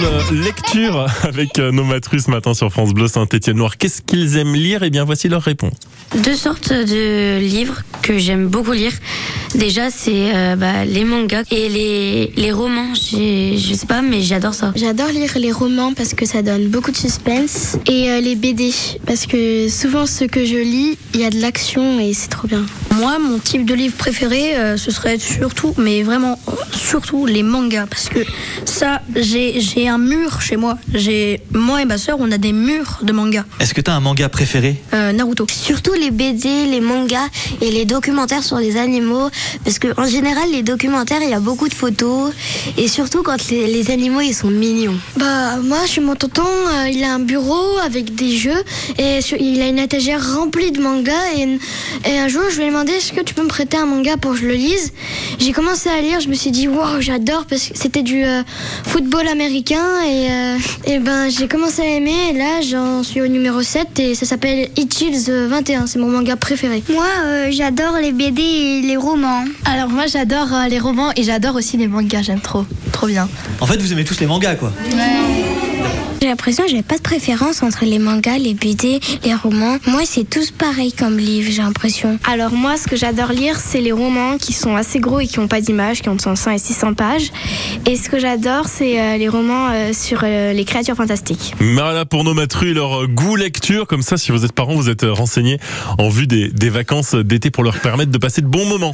parle lecture avec nos matrus ce matin sur France Bleu Saint-Étienne-Noir. Qu'est-ce qu'ils aiment lire? Eh bien, voici leur réponse. Deux sortes de livres que j'aime beaucoup lire. Déjà, c'est euh, bah, les mangas et les, les romans. J'ai- Je sais pas, mais j'adore ça. J'adore lire les romans parce que ça donne beaucoup de suspense et euh, les BD parce que souvent ce que je lis, il y a de l'action et c'est trop bien. Moi, mon type de livre préféré, euh, ce serait surtout, mais vraiment euh, surtout les mangas, parce que ça, j'ai j'ai un mur chez moi. J'ai moi et ma sœur, on a des murs de mangas. Est-ce que t'as un manga préféré? Euh, Naruto. Surtout les BD, les mangas et les documentaires sur les animaux. Parce que en général, les documentaires, il y a beaucoup de photos. Et surtout quand les, les animaux, ils sont mignons. Bah moi chez mon tonton, euh, il a un bureau avec des jeux et sur- il a une étagère remplie de mangas et, et un jour je lui ai demandé est-ce que tu peux me prêter un manga pour que je le lise. J'ai commencé à lire, je me suis dit waouh j'adore parce que c'était du euh, football américain et, euh, et ben j'ai commencé à aimer et là j'en suis au numéro 7 et ça s'appelle It Chills 21, c'est mon manga préféré. Moi, euh, j'adore les BD et les romans. Alors moi j'adore euh, les romans et j'adore aussi les mangas, j'aime trop, trop bien. En fait, vous aimez tous les mangas, quoi. J'ai l'impression que j'ai pas de préférence entre les mangas, les BD, les romans. Moi, c'est tous pareil comme livre, j'ai l'impression. Alors moi, ce que j'adore lire, c'est les romans qui sont assez gros et qui n'ont pas d'image, qui ont entre 100 et 600 pages. Et ce que j'adore, c'est euh, les romans euh, sur euh, les créatures fantastiques. Voilà pour nos matrus, leur goût lecture. Comme ça, si vous êtes parents, vous êtes renseignés en vue des, des vacances d'été pour leur permettre de passer de bons moments.